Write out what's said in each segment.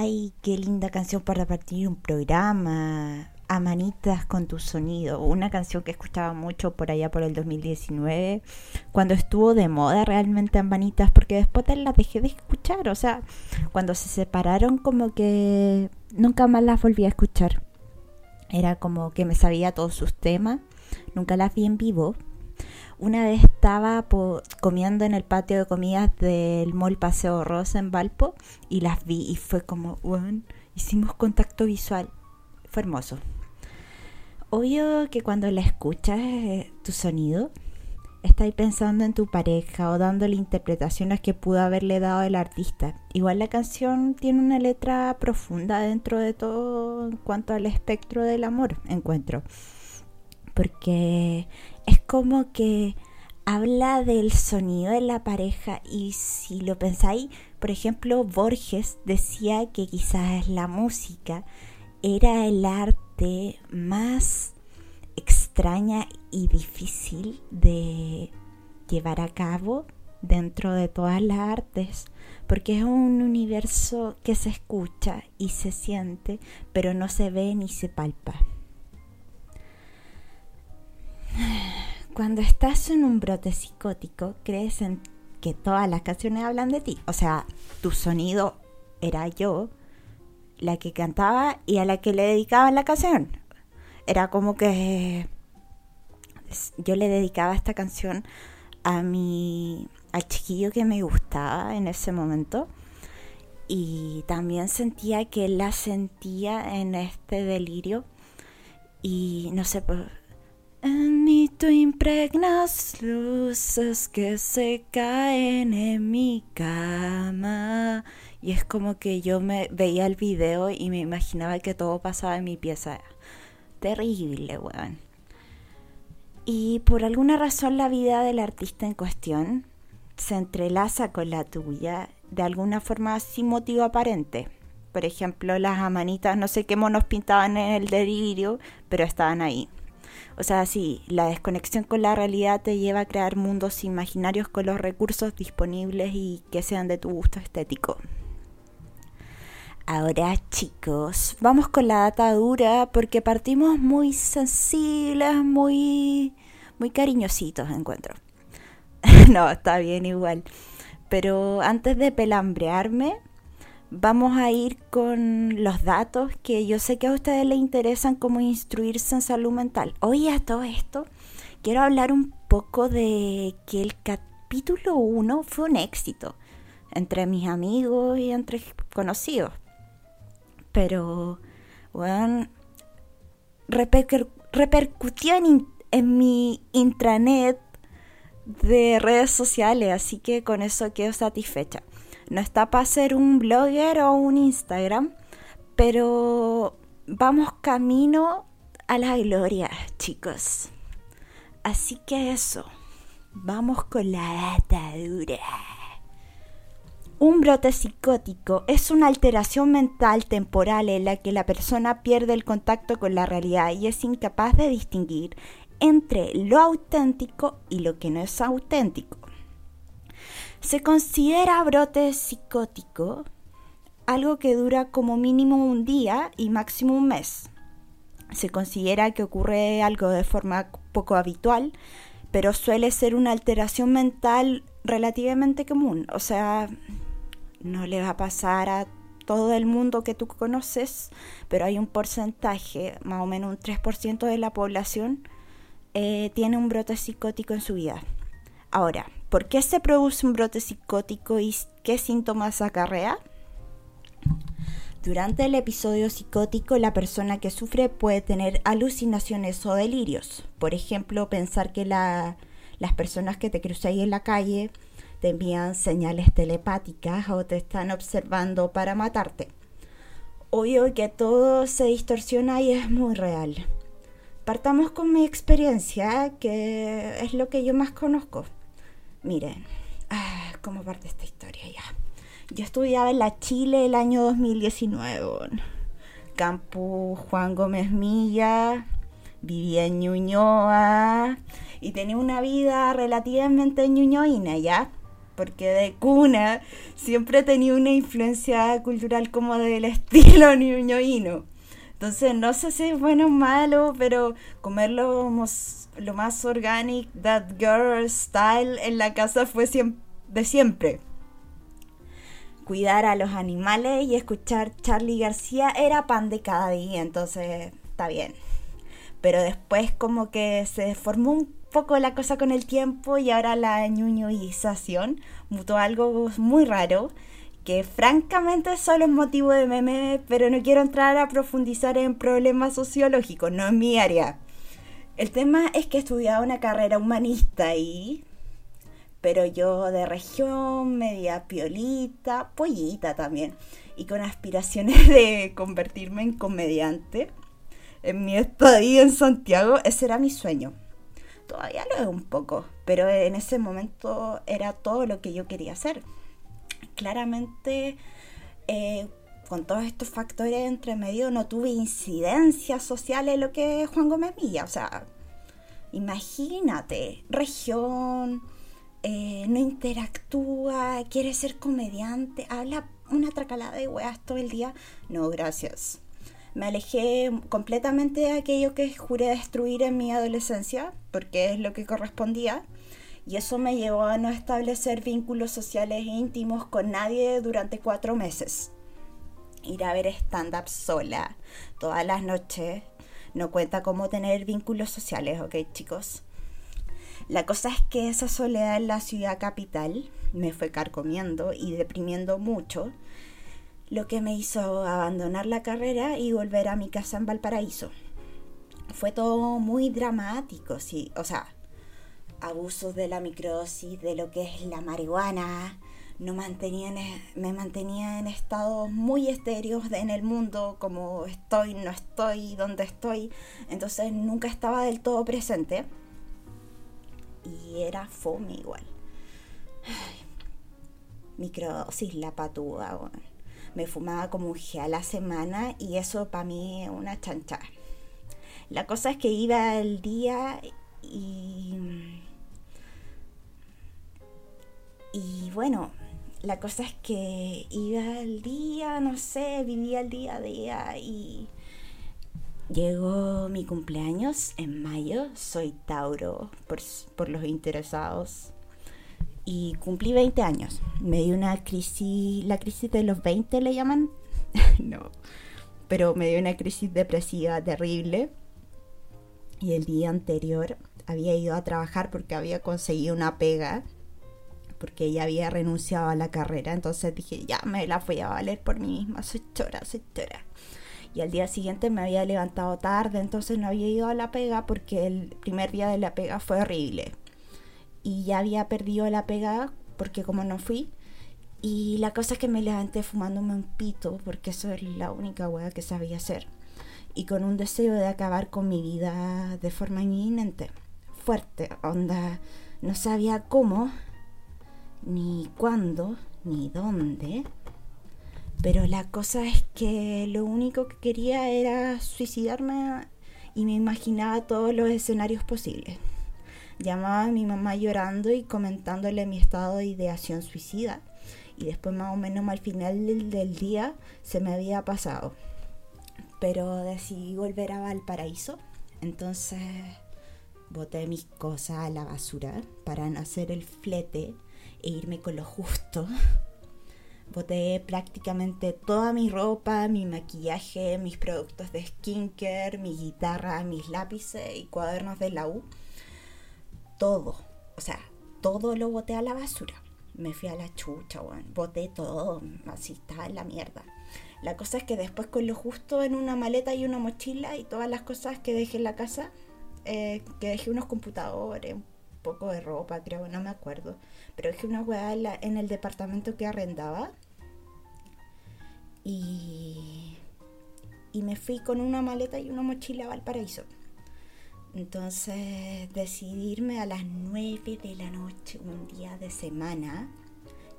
Ay, qué linda canción para partir un programa. Amanitas con tu sonido, una canción que escuchaba mucho por allá por el 2019, cuando estuvo de moda realmente Amanitas, porque después las dejé de escuchar, o sea, cuando se separaron como que nunca más las volví a escuchar. Era como que me sabía todos sus temas, nunca las vi en vivo, una vez estaba comiendo en el patio de comidas del Mall Paseo Rosa en Valpo y las vi y fue como, bueno, hicimos contacto visual. Fue hermoso. Obvio que cuando la escuchas eh, tu sonido, estás pensando en tu pareja o dándole interpretaciones que pudo haberle dado el artista. Igual la canción tiene una letra profunda dentro de todo en cuanto al espectro del amor, encuentro. Porque es como que habla del sonido de la pareja y si lo pensáis, por ejemplo, Borges decía que quizás la música era el arte más extraña y difícil de llevar a cabo dentro de todas las artes, porque es un universo que se escucha y se siente, pero no se ve ni se palpa. Cuando estás en un brote psicótico, crees en que todas las canciones hablan de ti. O sea, tu sonido era yo, la que cantaba y a la que le dedicaba la canción. Era como que yo le dedicaba esta canción a mi al chiquillo que me gustaba en ese momento y también sentía que la sentía en este delirio y no sé, pues, en mí tú impregnas luces que se caen en mi cama. Y es como que yo me veía el video y me imaginaba que todo pasaba en mi pieza. Terrible, weón. Y por alguna razón la vida del artista en cuestión se entrelaza con la tuya de alguna forma sin motivo aparente. Por ejemplo, las amanitas, no sé qué monos pintaban en el delirio, pero estaban ahí. O sea, sí, la desconexión con la realidad te lleva a crear mundos imaginarios con los recursos disponibles y que sean de tu gusto estético. Ahora chicos, vamos con la data dura porque partimos muy sensibles, muy, muy cariñositos, encuentro. no, está bien igual. Pero antes de pelambrearme, vamos a ir con los datos que yo sé que a ustedes les interesan como instruirse en salud mental. Hoy a todo esto quiero hablar un poco de que el capítulo 1 fue un éxito entre mis amigos y entre conocidos. Pero, bueno, repercutió en, en mi intranet de redes sociales, así que con eso quedo satisfecha. No está para ser un blogger o un Instagram, pero vamos camino a la gloria, chicos. Así que eso, vamos con la dura. Un brote psicótico es una alteración mental temporal en la que la persona pierde el contacto con la realidad y es incapaz de distinguir entre lo auténtico y lo que no es auténtico. Se considera brote psicótico algo que dura como mínimo un día y máximo un mes. Se considera que ocurre algo de forma poco habitual, pero suele ser una alteración mental relativamente común. O sea, no le va a pasar a todo el mundo que tú conoces, pero hay un porcentaje, más o menos un 3% de la población, eh, tiene un brote psicótico en su vida. Ahora, ¿Por qué se produce un brote psicótico y qué síntomas acarrea? Durante el episodio psicótico, la persona que sufre puede tener alucinaciones o delirios. Por ejemplo, pensar que las personas que te cruzan en la calle te envían señales telepáticas o te están observando para matarte. Obvio que todo se distorsiona y es muy real. Partamos con mi experiencia, que es lo que yo más conozco. Miren, ah, ¿cómo parte esta historia ya? Yo estudiaba en la Chile el año 2019. Campus Juan Gómez Milla, vivía en Ñuñoa y tenía una vida relativamente ñuñoína, ¿ya? porque de cuna siempre tenido una influencia cultural como del estilo ñoñoíno. Entonces, no sé si es bueno o malo, pero comer lo, lo más organic, that girl style en la casa fue de siempre. Cuidar a los animales y escuchar Charlie García era pan de cada día, entonces está bien. Pero después como que se formó un poco la cosa con el tiempo y ahora la ñuñoización mutó algo muy raro que francamente solo es motivo de meme, pero no quiero entrar a profundizar en problemas sociológicos, no es mi área. El tema es que he estudiado una carrera humanista y... Pero yo de región, media piolita, pollita también, y con aspiraciones de convertirme en comediante. En mi estadía en Santiago, ese era mi sueño. Todavía lo es un poco, pero en ese momento era todo lo que yo quería hacer claramente eh, con todos estos factores entre medio no tuve incidencia social en lo que es Juan Gómez Milla. O sea, imagínate, región, eh, no interactúa, quiere ser comediante, habla una tracalada de weas todo el día. No, gracias. Me alejé completamente de aquello que juré destruir en mi adolescencia, porque es lo que correspondía y eso me llevó a no establecer vínculos sociales íntimos con nadie durante cuatro meses. Ir a ver stand-up sola todas las noches no cuenta cómo tener vínculos sociales, ¿ok chicos? La cosa es que esa soledad en la ciudad capital me fue carcomiendo y deprimiendo mucho, lo que me hizo abandonar la carrera y volver a mi casa en Valparaíso. Fue todo muy dramático, sí, o sea, abusos de la microdosis, de lo que es la marihuana, no mantenía me mantenía en estados muy estéreos en el mundo, como estoy, no estoy, dónde estoy. Entonces nunca estaba del todo presente. Y era fome igual. microdosis, la patúa. Me fumaba como un a la semana y eso para mí es una chancha. La cosa es que iba el día y y bueno, la cosa es que iba al día, no sé, vivía el día a día y llegó mi cumpleaños en mayo, soy Tauro por, por los interesados y cumplí 20 años. Me dio una crisis, la crisis de los 20 le llaman, no, pero me dio una crisis depresiva terrible. Y el día anterior había ido a trabajar porque había conseguido una pega porque ella había renunciado a la carrera. Entonces dije, ya me la voy a valer por mí misma, soy chora, soy chora. Y al día siguiente me había levantado tarde, entonces no había ido a la pega porque el primer día de la pega fue horrible. Y ya había perdido la pega porque como no fui. Y la cosa es que me levanté fumándome un pito porque eso es la única hueá que sabía hacer. Y con un deseo de acabar con mi vida de forma inminente. Fuerte, onda. No sabía cómo, ni cuándo, ni dónde. Pero la cosa es que lo único que quería era suicidarme y me imaginaba todos los escenarios posibles. Llamaba a mi mamá llorando y comentándole mi estado de ideación suicida. Y después más o menos al final del, día se me había pasado. Pero decidí volver a Valparaíso. Entonces boté mis cosas a la basura para no hacer el flete e irme con lo justo. Boté prácticamente toda mi ropa, mi maquillaje, mis productos de skincare, mi guitarra, mis lápices y cuadernos de la U. Todo, o sea, todo lo boté a la basura. Me fui a la chucha, bueno. boté todo, así estaba en la mierda. La cosa es que después con lo justo en una maleta y una mochila y todas las cosas que dejé en la casa, eh, que dejé unos computadores, poco de ropa, creo, no me acuerdo. Pero que una weá en, el departamento que arrendaba. Y, y me fui con una maleta y una mochila a Valparaíso. Entonces decidí irme a las 9 de la noche, un día de semana.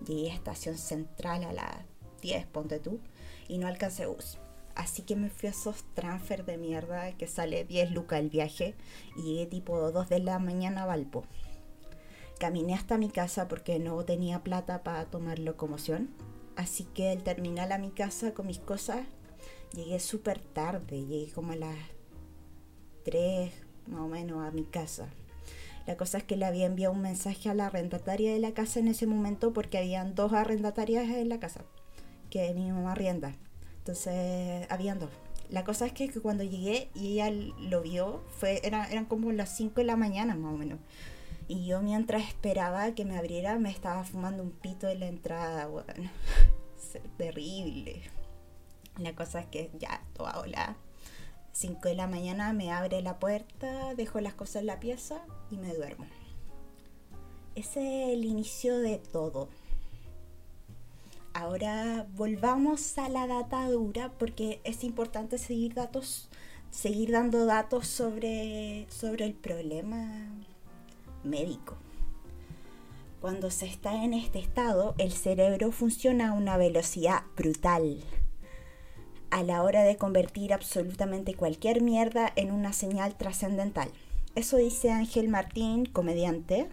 Llegué a Estación Central a las 10, ponte tú, y no alcancé bus. Así que me fui a esos transfer de mierda que sale 10 lucas el viaje y llegué tipo 2 de la mañana a Valpo. caminé hasta mi casa porque no tenía plata para tomar locomoción. Así que al terminar a mi casa con mis cosas, llegué súper tarde, llegué como a las 3 más o menos a mi casa. La cosa es que le había enviado un mensaje a la arrendataria de la casa en ese momento porque habían dos arrendatarias en la casa que mi mamá arrienda. Entonces, habían dos. La cosa es que, cuando llegué y ella lo vio, fue, era, eran como las 5 de la mañana más o menos. Y yo mientras esperaba que me abriera, me estaba fumando un pito en la entrada, bueno, terrible. La cosa es que ya, toda hola. 5 de la mañana me abre la puerta, dejo las cosas en la pieza y me duermo. Ese es el inicio de todo. Ahora volvamos a la data dura porque es importante seguir datos, seguir dando datos sobre, sobre el problema médico. Cuando se está en este estado, el cerebro funciona a una velocidad brutal a la hora de convertir absolutamente cualquier mierda en una señal trascendental. Eso dice Ángel Martín, comediante,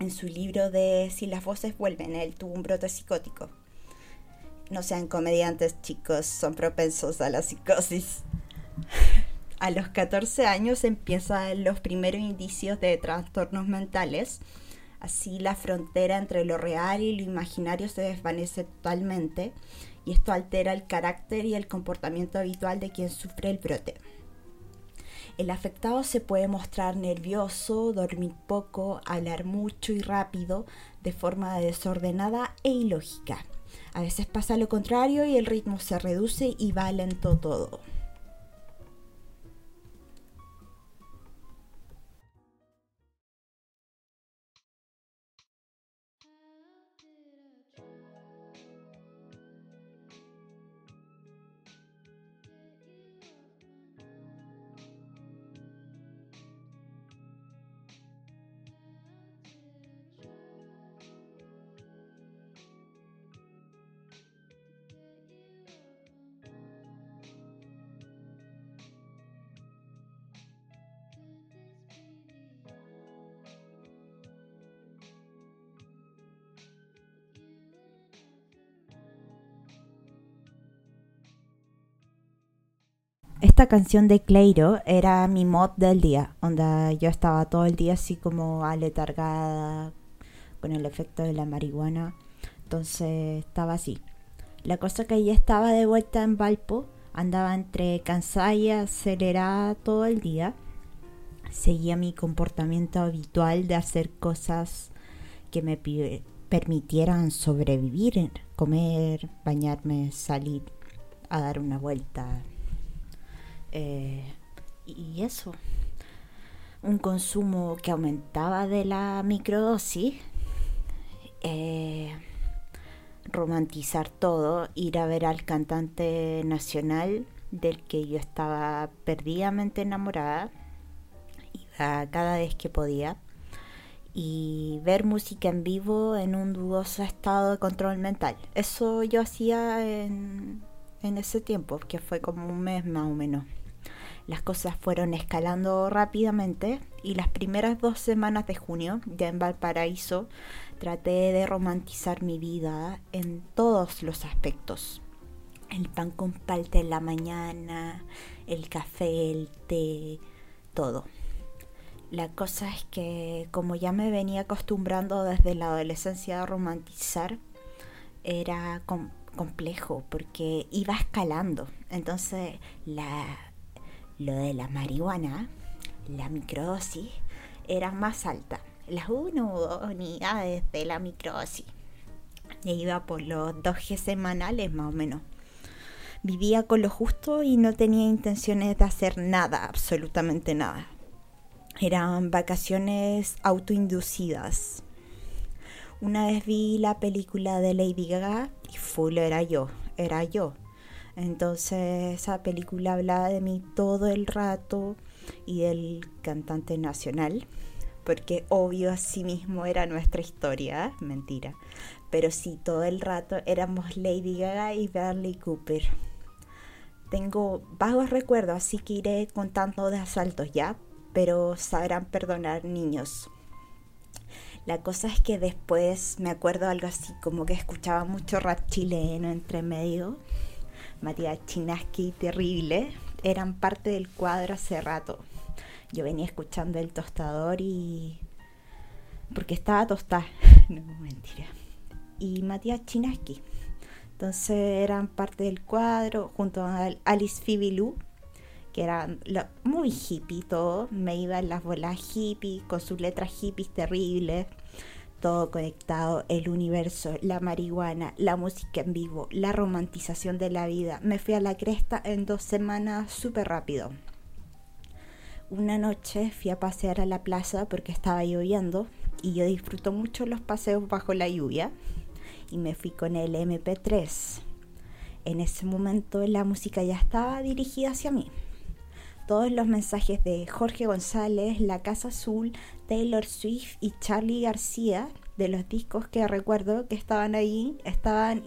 en su libro de Si las voces vuelven, él tuvo un brote psicótico. No sean comediantes, chicos, son propensos a la psicosis. A los 14 años empiezan los primeros indicios de trastornos mentales. Así la frontera entre lo real y lo imaginario se desvanece totalmente y esto altera el carácter y el comportamiento habitual de quien sufre el brote. El afectado se puede mostrar nervioso, dormir poco, hablar mucho y rápido, de forma desordenada e ilógica. A veces pasa lo contrario y el ritmo se reduce y va lento todo. Esta canción de Cleiro era mi mod del día, donde yo estaba todo el día así como aletargada con el efecto de la marihuana. Entonces estaba así. La cosa que ella estaba de vuelta en Valpo, andaba entre cansada y acelerada todo el día. Seguía mi comportamiento habitual de hacer cosas que me permitieran sobrevivir, comer, bañarme, salir a dar una vuelta, eh, y eso, un consumo que aumentaba de la microdosis, eh, romantizar todo, ir a ver al cantante nacional del que yo estaba perdidamente enamorada, iba cada vez que podía, y ver música en vivo en un dudoso estado de control mental. Eso yo hacía en, en ese tiempo, que fue como un mes más o menos. Las cosas fueron escalando rápidamente y las primeras dos semanas de junio, ya en Valparaíso, traté de romantizar mi vida en todos los aspectos. El pan con palta en la mañana, el café, el té, todo. La cosa es que como ya me venía acostumbrando desde la adolescencia a romantizar, era complejo porque iba escalando. Entonces la, lo de la marihuana, la microdosis, era más alta. Las unidades de la microdosis. E iba por los 2G semanales más o menos. Vivía con lo justo y no tenía intenciones de hacer nada, absolutamente nada. Eran vacaciones autoinducidas. Una vez vi la película de Lady Gaga y full era yo, era yo. Entonces esa película hablaba de mí todo el rato y del cantante nacional, porque obvio así mismo era nuestra historia, mentira. Pero sí, todo el rato éramos Lady Gaga y Bradley Cooper. Tengo vagos recuerdos, así que iré contando de asaltos ya, pero sabrán perdonar niños. La cosa es que después me acuerdo algo así, como que escuchaba mucho rap chileno entre medio. Matías Chinaski, terrible. Eran parte del cuadro hace rato. Yo venía escuchando el tostador y. porque estaba tostada. no, mentira. Y Matías Chinaski. Entonces eran parte del cuadro junto a Alice Fibilú que era muy hippie todo, me iba las bolas hippie, con sus letras hippies terribles, todo conectado, el universo, la marihuana, la música en vivo, la romantización de la vida. Me fui a la cresta en dos semanas súper rápido. Una noche fui a pasear a la plaza porque estaba lloviendo y yo disfruto mucho los paseos bajo la lluvia y me fui con el MP3. En ese momento la música ya estaba dirigida hacia mí todos los mensajes de Jorge González, La Casa Azul, Taylor Swift y Charlie García, de los discos que recuerdo que estaban ahí, estaban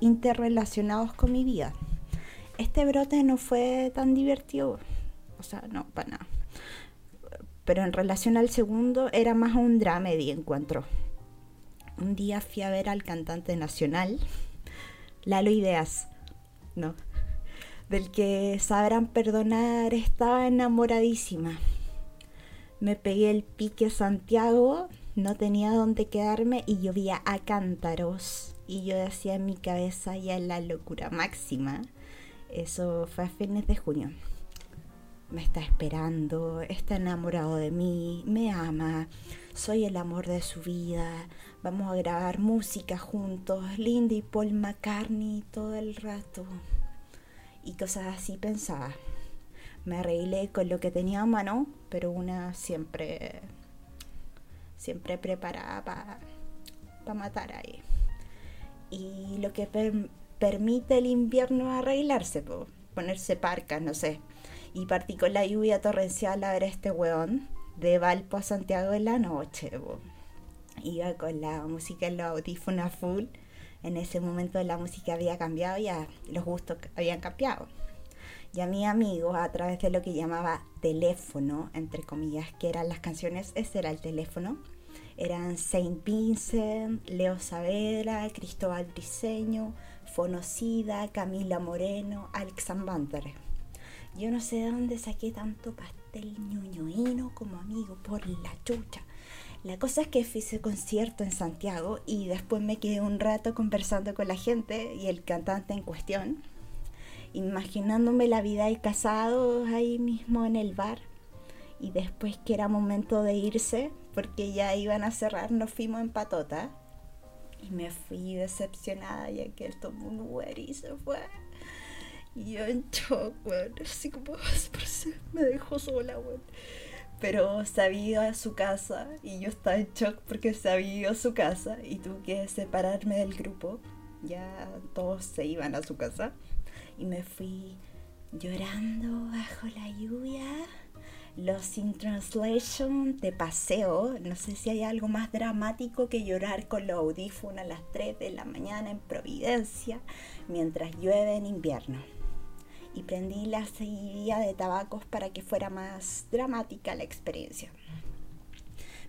interrelacionados con mi vida. Este brote no fue tan divertido, o sea, no, para nada. Pero en relación al segundo, era más un dramedy encuentro. Un día fui a ver al cantante nacional, Lalo Ideas, no, del que sabrán perdonar, estaba enamoradísima. Me pegué el pique Santiago, no tenía dónde quedarme y llovía a cántaros. Y yo decía en mi cabeza ya la locura máxima. Eso fue a fines de junio. Me está esperando, está enamorado de mí, me ama, soy el amor de su vida, vamos a grabar música juntos, Linda y Paul McCartney todo el rato y cosas así pensaba. Me arreglé con lo que tenía a mano, pero una siempre, siempre preparada para matar ahí. Y lo que permite el invierno arreglarse, ponerse parcas, no sé. Y partí con la lluvia torrencial a ver este weón de Valpo a Santiago en la noche. Iba con la música en los audífonos full en ese momento la música había cambiado, ya los gustos habían cambiado. Y a mi amigo, a través de lo que llamaba teléfono, entre comillas, que eran las canciones, ese era el teléfono, eran Saint Vincent, Leo Saavedra, Cristóbal Briseño, Fonocida, Camila Moreno, Alex. Yo no sé de dónde saqué tanto pastel ñoñoíno como amigo por la chucha. La cosa es que hice concierto en Santiago y después me quedé un rato conversando con la gente y el cantante en cuestión, imaginándome la vida de casados ahí mismo en el bar. Y después que era momento de irse, porque ya iban a cerrar, nos fuimos en patota. Y me fui decepcionada ya que el tomó un Uber y se fue. Y yo en shock, weón. Así como, me dejó sola, weón pero se había su casa y yo estaba en shock porque se había su casa y tuve que separarme del grupo. Ya todos se iban a su casa y me fui llorando bajo la lluvia. Los in translation de paseo. No sé si hay algo más dramático que llorar con los audífonos a las 3 de la mañana en Providencia mientras llueve en invierno y prendí la seguidilla de tabacos para que fuera más dramática la experiencia.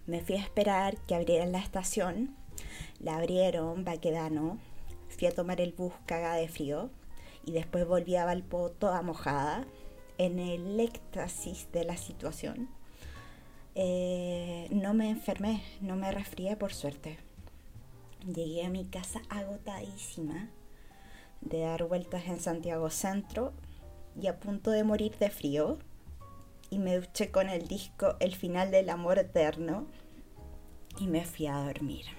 Me fui a esperar que abrieran la estación, la abrieron, Baquedano, fui a tomar el bus caga de frío y después volví a Valpo toda mojada, en el éxtasis de la situación. Eh, no me enfermé, no me resfrié por suerte. Llegué a mi casa agotadísima de dar vueltas en Santiago Centro y a punto de morir de frío. Y me duché con el disco El final del amor eterno y me fui a dormir.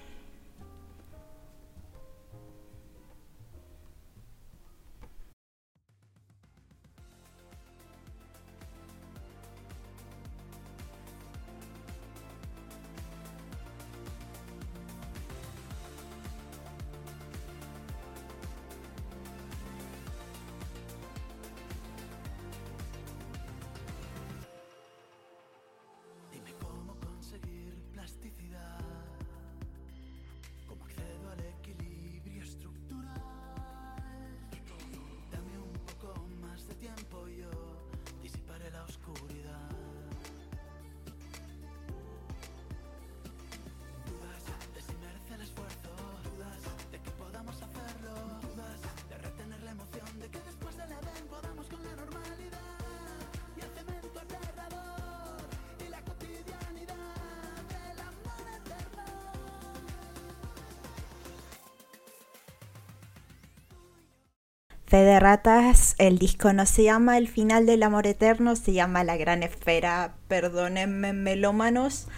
Fe de ratas, el disco no se llama El final del amor eterno, se llama La gran esfera. Perdónenme, melómanos,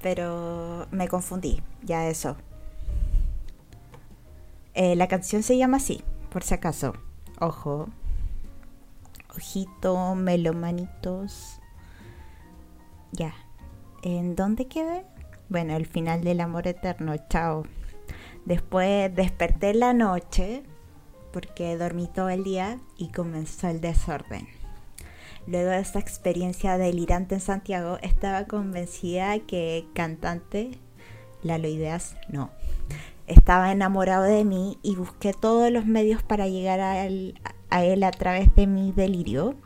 pero me confundí, ya eso. Eh, la canción se llama así, por si acaso. Ojo. Ojito, melomanitos. Ya. ¿En dónde quedé? Bueno, el final del amor eterno, chao. Después desperté la noche porque dormí todo el día y comenzó el desorden. Luego de esta experiencia delirante en Santiago, estaba convencida que cantante, Lalo Ideas, no. Estaba enamorado de mí y busqué todos los medios para llegar a él, a él a través de mi delirio.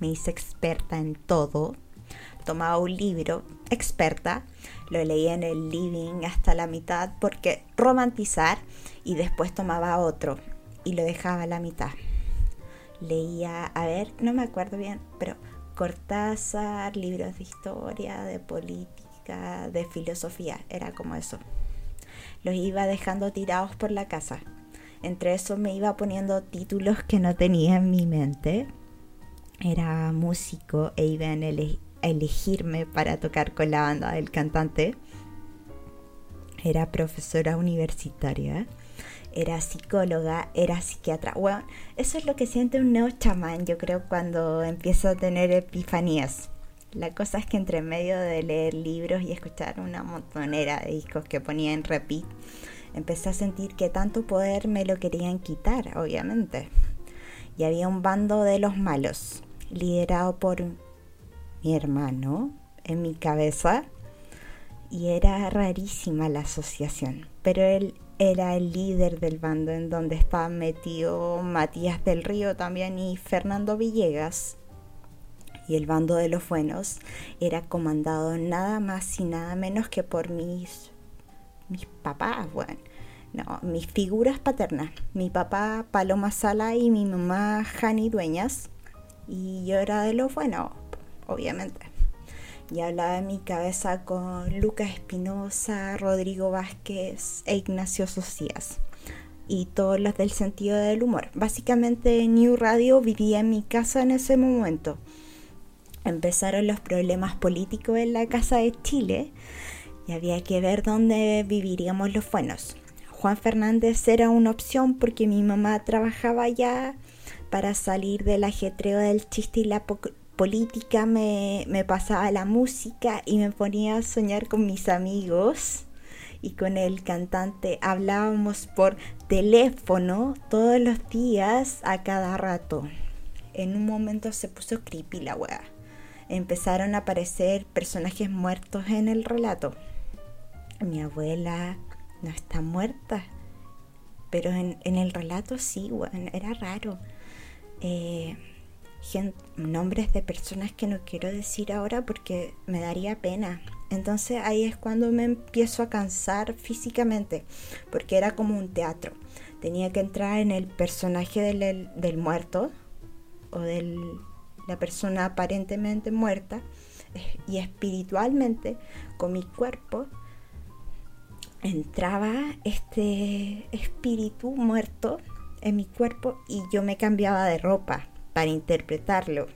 Me hice experta en todo. Tomaba un libro, experta, lo leía en el living hasta la mitad porque romantizar y después tomaba otro y lo dejaba a la mitad. Leía, a ver, no me acuerdo bien, pero Cortázar, libros de historia, de política, de filosofía, era como eso. Los iba dejando tirados por la casa. Entre eso me iba poniendo títulos que no tenía en mi mente. Era músico e iba elegirme para tocar con la banda del cantante. Era profesora universitaria era psicóloga, era psiquiatra. Bueno, eso es lo que siente un neo chamán, yo creo, cuando empieza a tener epifanías. La cosa es que entre medio de leer libros y escuchar una montonera de discos que ponía en repeat, empecé a sentir que tanto poder me lo querían quitar, obviamente. Y había un bando de los malos, liderado por mi hermano, en mi cabeza, y era rarísima la asociación, pero él era el líder del bando en donde estaban metido Matías del Río también y Fernando Villegas. Y el bando de los buenos era comandado nada más y nada menos que por mis, mis papás, bueno, no, mis figuras paternas. Mi papá Paloma Sala y mi mamá Jani Dueñas. Y yo era de los buenos, obviamente y hablaba en mi cabeza con Lucas Espinosa, Rodrigo Vázquez e Ignacio Socias y todos los del sentido del humor. Básicamente New Radio vivía en mi casa en ese momento. Empezaron los problemas políticos en la casa de Chile y había que ver dónde viviríamos los buenos. Juan Fernández era una opción porque mi mamá trabajaba ya para salir del ajetreo del chiste y la política, me, me pasaba la música y me ponía a soñar con mis amigos y con el cantante. Hablábamos por teléfono todos los días a cada rato. En un momento se puso creepy la weá. Empezaron a aparecer personajes muertos en el relato. Mi abuela no está muerta, pero en, el relato sí, weón, era raro. Eh, nombres de personas que no quiero decir ahora porque me daría pena. Entonces ahí es cuando me empiezo a cansar físicamente, porque era como un teatro. Tenía que entrar en el personaje del, del muerto o de la persona aparentemente muerta y espiritualmente con mi cuerpo entraba este espíritu muerto en mi cuerpo y yo me cambiaba de ropa para interpretarlo.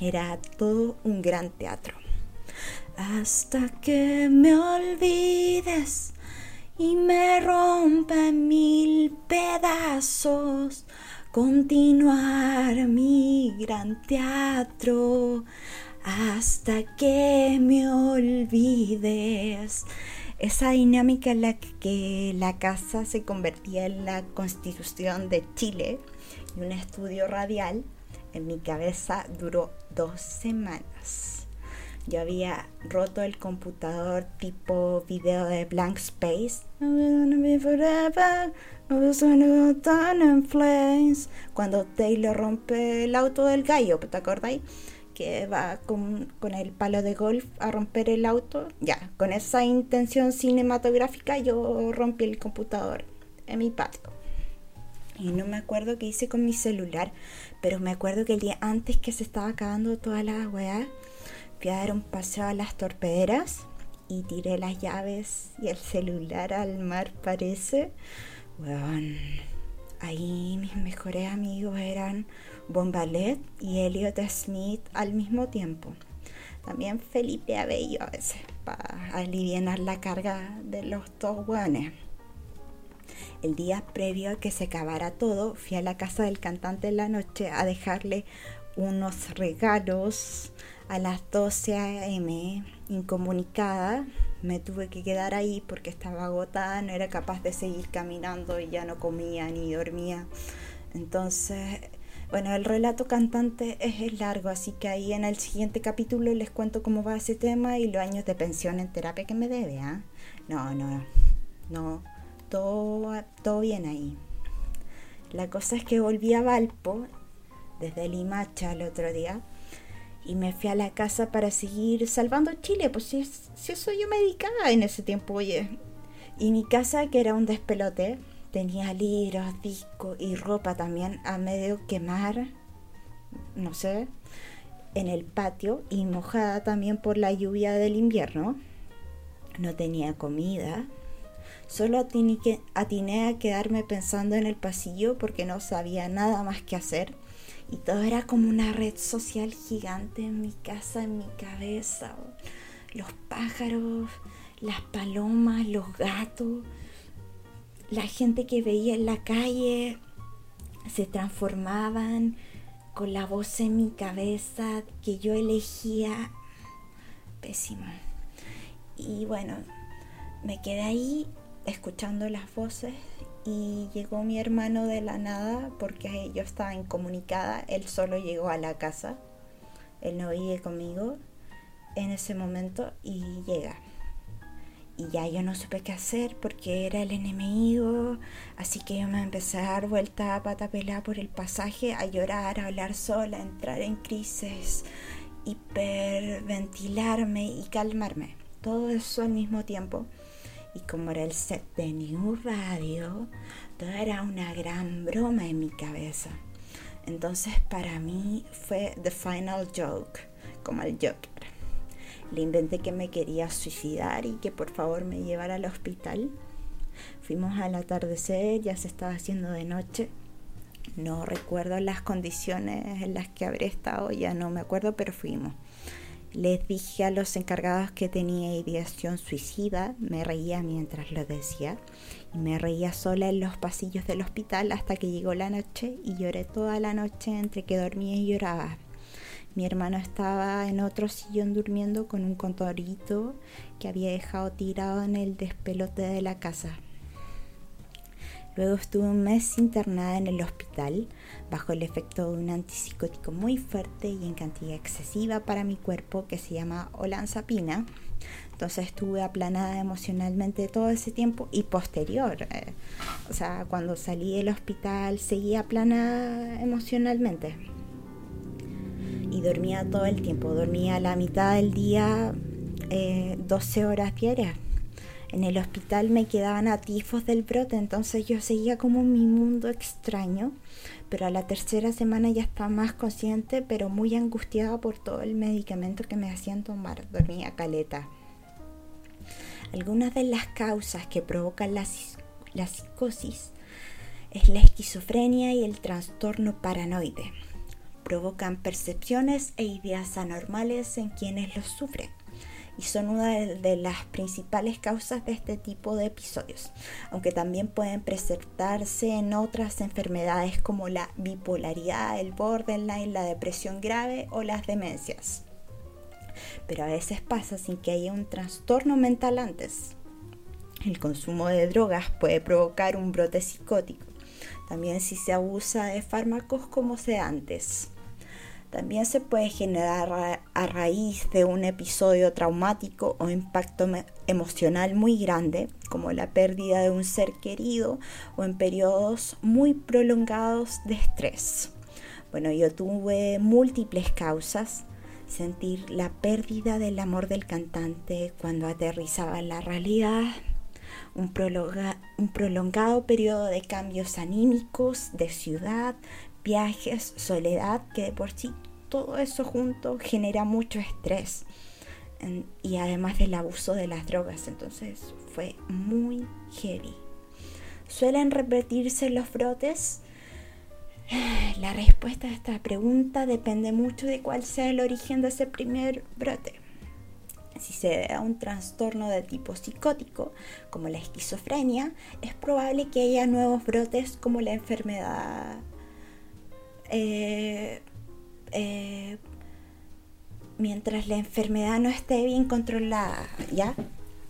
Era todo un gran teatro. Hasta que me olvides y me rompa mil pedazos, continuar mi gran teatro. Hasta que me olvides. Esa dinámica en la que la casa se convertía en la constitución de Chile un estudio radial en mi cabeza duró dos semanas. Yo había roto el computador tipo video de Blank Space. Cuando Taylor rompe el auto del gallo, ¿te acordáis? Que va con, con, el palo de golf a romper el auto. Ya, con esa intención cinematográfica yo rompí el computador en mi patio. Y no me acuerdo qué hice con mi celular, pero me acuerdo que el día antes que se estaba acabando toda la weá, fui a dar un paseo a las torpederas y tiré las llaves y el celular al mar, parece. Weón, Ahí mis mejores amigos eran Bombalet y Elliot Smith al mismo tiempo. También Felipe Abello a veces, para aliviar la carga de los dos guanes. El día previo a que se acabara todo, fui a la casa del cantante en la noche a dejarle unos regalos a las 12 a.m. incomunicada. Me tuve que quedar ahí porque estaba agotada, no era capaz de seguir caminando y ya no comía ni dormía. Entonces, bueno, el relato cantante es largo, así que ahí en el siguiente capítulo les cuento cómo va ese tema y los años de pensión en terapia que me debe, ¿ah? No, no, no, todo, todo bien ahí. La cosa es que volví a Valpo desde Limacha el otro día y me fui a la casa para seguir salvando Chile, pues si, si eso yo me dedicaba en ese tiempo, oye. Y mi casa, que era un despelote, tenía libros, discos y ropa también a medio quemar, no sé, en el patio y mojada también por la lluvia del invierno. No tenía comida. Solo atiné, a quedarme pensando en el pasillo porque no sabía nada más que hacer y todo era como una red social gigante en mi casa, en mi cabeza. Los pájaros, las palomas, los gatos, la gente que veía en la calle se transformaban con la voz en mi cabeza que yo elegía. Pésima. Y bueno, me quedé ahí escuchando las voces y llegó mi hermano de la nada porque yo estaba incomunicada, él solo llegó a la casa, él no vive conmigo en ese momento y llega. Y ya yo no supe qué hacer porque era el enemigo, así que yo me empecé a dar vuelta a pata pelada por el pasaje, a llorar, a hablar sola, a entrar en crisis, hiperventilarme y calmarme. Todo eso al mismo tiempo y como era el set de New Radio, todo era una gran broma en mi cabeza. Entonces para mí fue The Final Joke, como el Joker. Le inventé que me quería suicidar y que por favor me llevara al hospital. Fuimos al atardecer, ya se estaba haciendo de noche. No recuerdo las condiciones en las que habré estado, ya no me acuerdo, pero fuimos. Les dije a los encargados que tenía ideación suicida, me reía mientras lo decía y me reía sola en los pasillos del hospital hasta que llegó la noche y lloré toda la noche entre que dormía y lloraba. Mi hermano estaba en otro sillón durmiendo con un contorito que había dejado tirado en el despelote de la casa. Luego estuve un mes internada en el hospital bajo el efecto de un antipsicótico muy fuerte y en cantidad excesiva para mi cuerpo que se llama olanzapina. Entonces estuve aplanada emocionalmente todo ese tiempo y posterior. Eh, o sea, cuando salí del hospital seguía aplanada emocionalmente. Y dormía todo el tiempo. Dormía la mitad del día, 12 eh, horas diarias en el hospital me quedaban atifos del brote, entonces yo seguía como mi mundo extraño, pero a la tercera semana ya estaba más consciente, pero muy angustiada por todo el medicamento que me hacían tomar. Dormía caleta. Algunas de las causas que provocan la, la psicosis es la esquizofrenia y el trastorno paranoide. Provocan percepciones e ideas anormales en quienes los sufren y son una de, las principales causas de este tipo de episodios, aunque también pueden presentarse en otras enfermedades como la bipolaridad, el borderline, la depresión grave o las demencias. Pero a veces pasa sin que haya un trastorno mental antes. El consumo de drogas puede provocar un brote psicótico, también si se abusa de fármacos como sedantes también se puede generar a raíz de un episodio traumático o impacto emocional muy grande, como la pérdida de un ser querido o en periodos muy prolongados de estrés. Bueno, yo tuve múltiples causas. Sentir la pérdida del amor del cantante cuando aterrizaba en la realidad, un, un, prolongado periodo de cambios anímicos, de ciudad, viajes, soledad, que de por sí todo eso junto genera mucho estrés y además del abuso de las drogas, entonces fue muy heavy. ¿Suelen repetirse los brotes? La respuesta a esta pregunta depende mucho de cuál sea el origen de ese primer brote. Si se da un trastorno de tipo psicótico, como la esquizofrenia, es probable que haya nuevos brotes como la enfermedad eh, eh, mientras la enfermedad no esté bien controlada, ¿ya?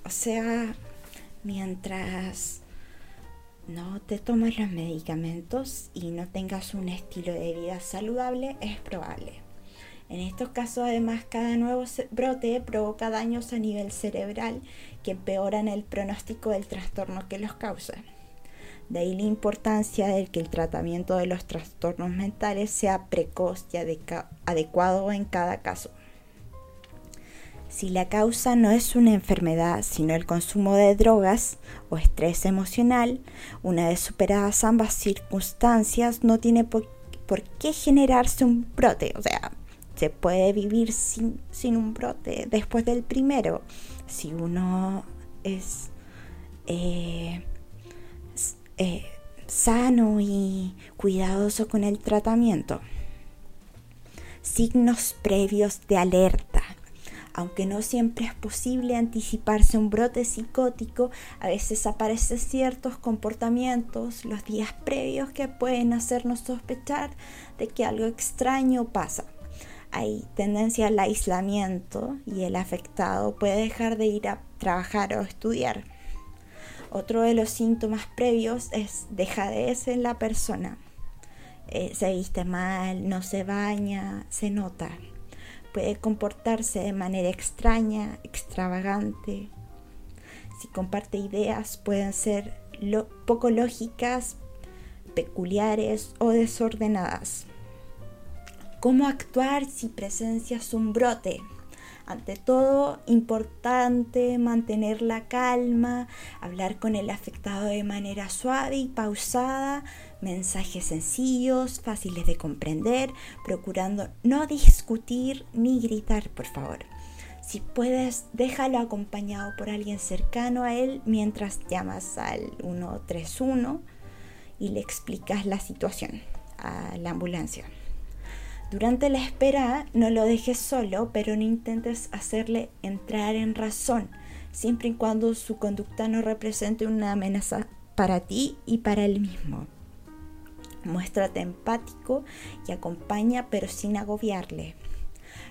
O sea, mientras no te tomes los medicamentos y no tengas un estilo de vida saludable, es probable. En estos casos, además, cada nuevo brote provoca daños a nivel cerebral que empeoran el pronóstico del trastorno que los causa. De ahí la importancia de que el tratamiento de los trastornos mentales sea precoz y adecuado en cada caso. Si la causa no es una enfermedad, sino el consumo de drogas o estrés emocional, una vez superadas ambas circunstancias, no tiene por, qué generarse un brote. O sea, se puede vivir sin, un brote después del primero. Si uno es eh, eh, sano y cuidadoso con el tratamiento. Signos previos de alerta. Aunque no siempre es posible anticiparse un brote psicótico, a veces aparecen ciertos comportamientos los días previos que pueden hacernos sospechar de que algo extraño pasa. Hay tendencia al aislamiento y el afectado puede dejar de ir a trabajar o estudiar. Otro de los síntomas previos es dejadez en la persona. Eh, se viste mal, no se baña, se nota. Puede comportarse de manera extraña, extravagante. Si comparte ideas pueden ser poco lógicas, peculiares o desordenadas. ¿Cómo actuar si presencias un brote? Ante todo, importante mantener la calma, hablar con el afectado de manera suave y pausada, mensajes sencillos, fáciles de comprender, procurando no discutir ni gritar, por favor. Si puedes, déjalo acompañado por alguien cercano a él mientras llamas al 131 y le explicas la situación a la ambulancia. Durante la espera no lo dejes solo, pero no intentes hacerle entrar en razón, siempre y cuando su conducta no represente una amenaza para ti y para él mismo. Muéstrate empático y acompaña, pero sin agobiarle.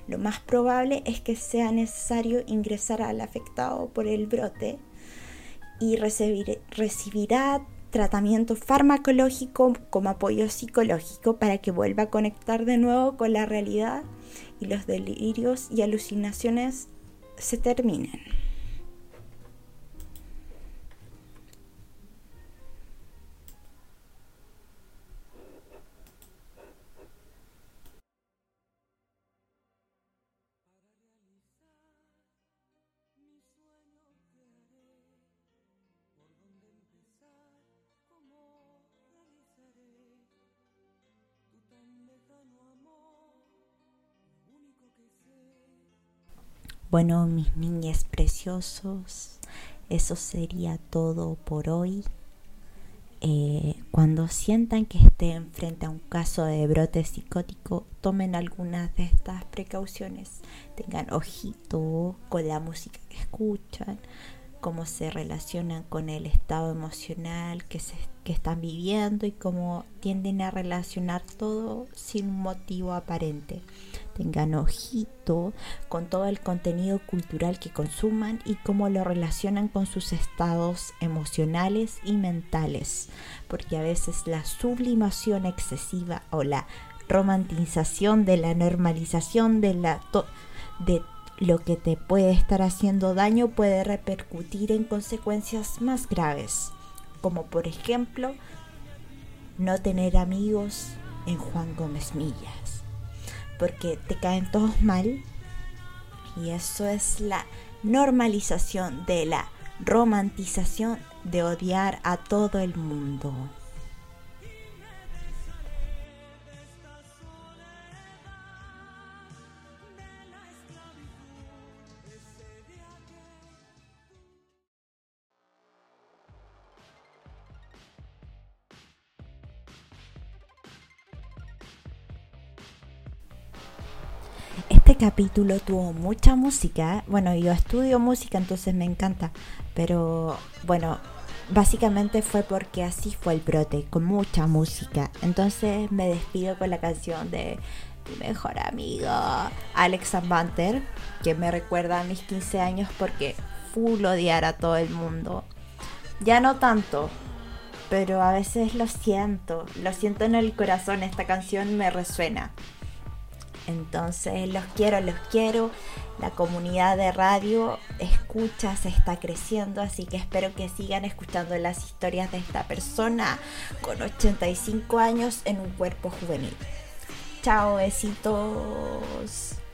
Lo más probable es que sea necesario ingresar al afectado por el brote y recibirá tratamiento farmacológico como apoyo psicológico para que vuelva a conectar de nuevo con la realidad y los delirios y alucinaciones se terminen. Bueno, mis niñas preciosos, eso sería todo por hoy. Eh, cuando sientan que estén frente a un caso de brote psicótico, tomen algunas de estas precauciones. Tengan ojito con la música que escuchan, cómo se relacionan con el estado emocional que, que están viviendo y cómo tienden a relacionar todo sin un motivo aparente tengan ojito con todo el contenido cultural que consuman y cómo lo relacionan con sus estados emocionales y mentales, porque a veces la sublimación excesiva o la romantización de la normalización de la de lo que te puede estar haciendo daño puede repercutir en consecuencias más graves, como por ejemplo no tener amigos en Juan Gómez Millas porque te caen todos mal. Y eso es la normalización de la romantización de odiar a todo el mundo. Capítulo tuvo mucha música. Bueno, yo estudio música, entonces me encanta. Pero bueno, básicamente fue porque así fue el brote, con mucha música. Entonces me despido con la canción de mi mejor amigo, Alex Banter, que me recuerda a mis 15 años porque full odiar a todo el mundo. Ya no tanto, pero a veces lo siento, lo siento en el corazón, esta canción me resuena. Entonces los quiero, los quiero. La comunidad de radio escucha, se está creciendo, así que espero que sigan escuchando las historias de esta persona con 85 años en un cuerpo juvenil. Chao, besitos.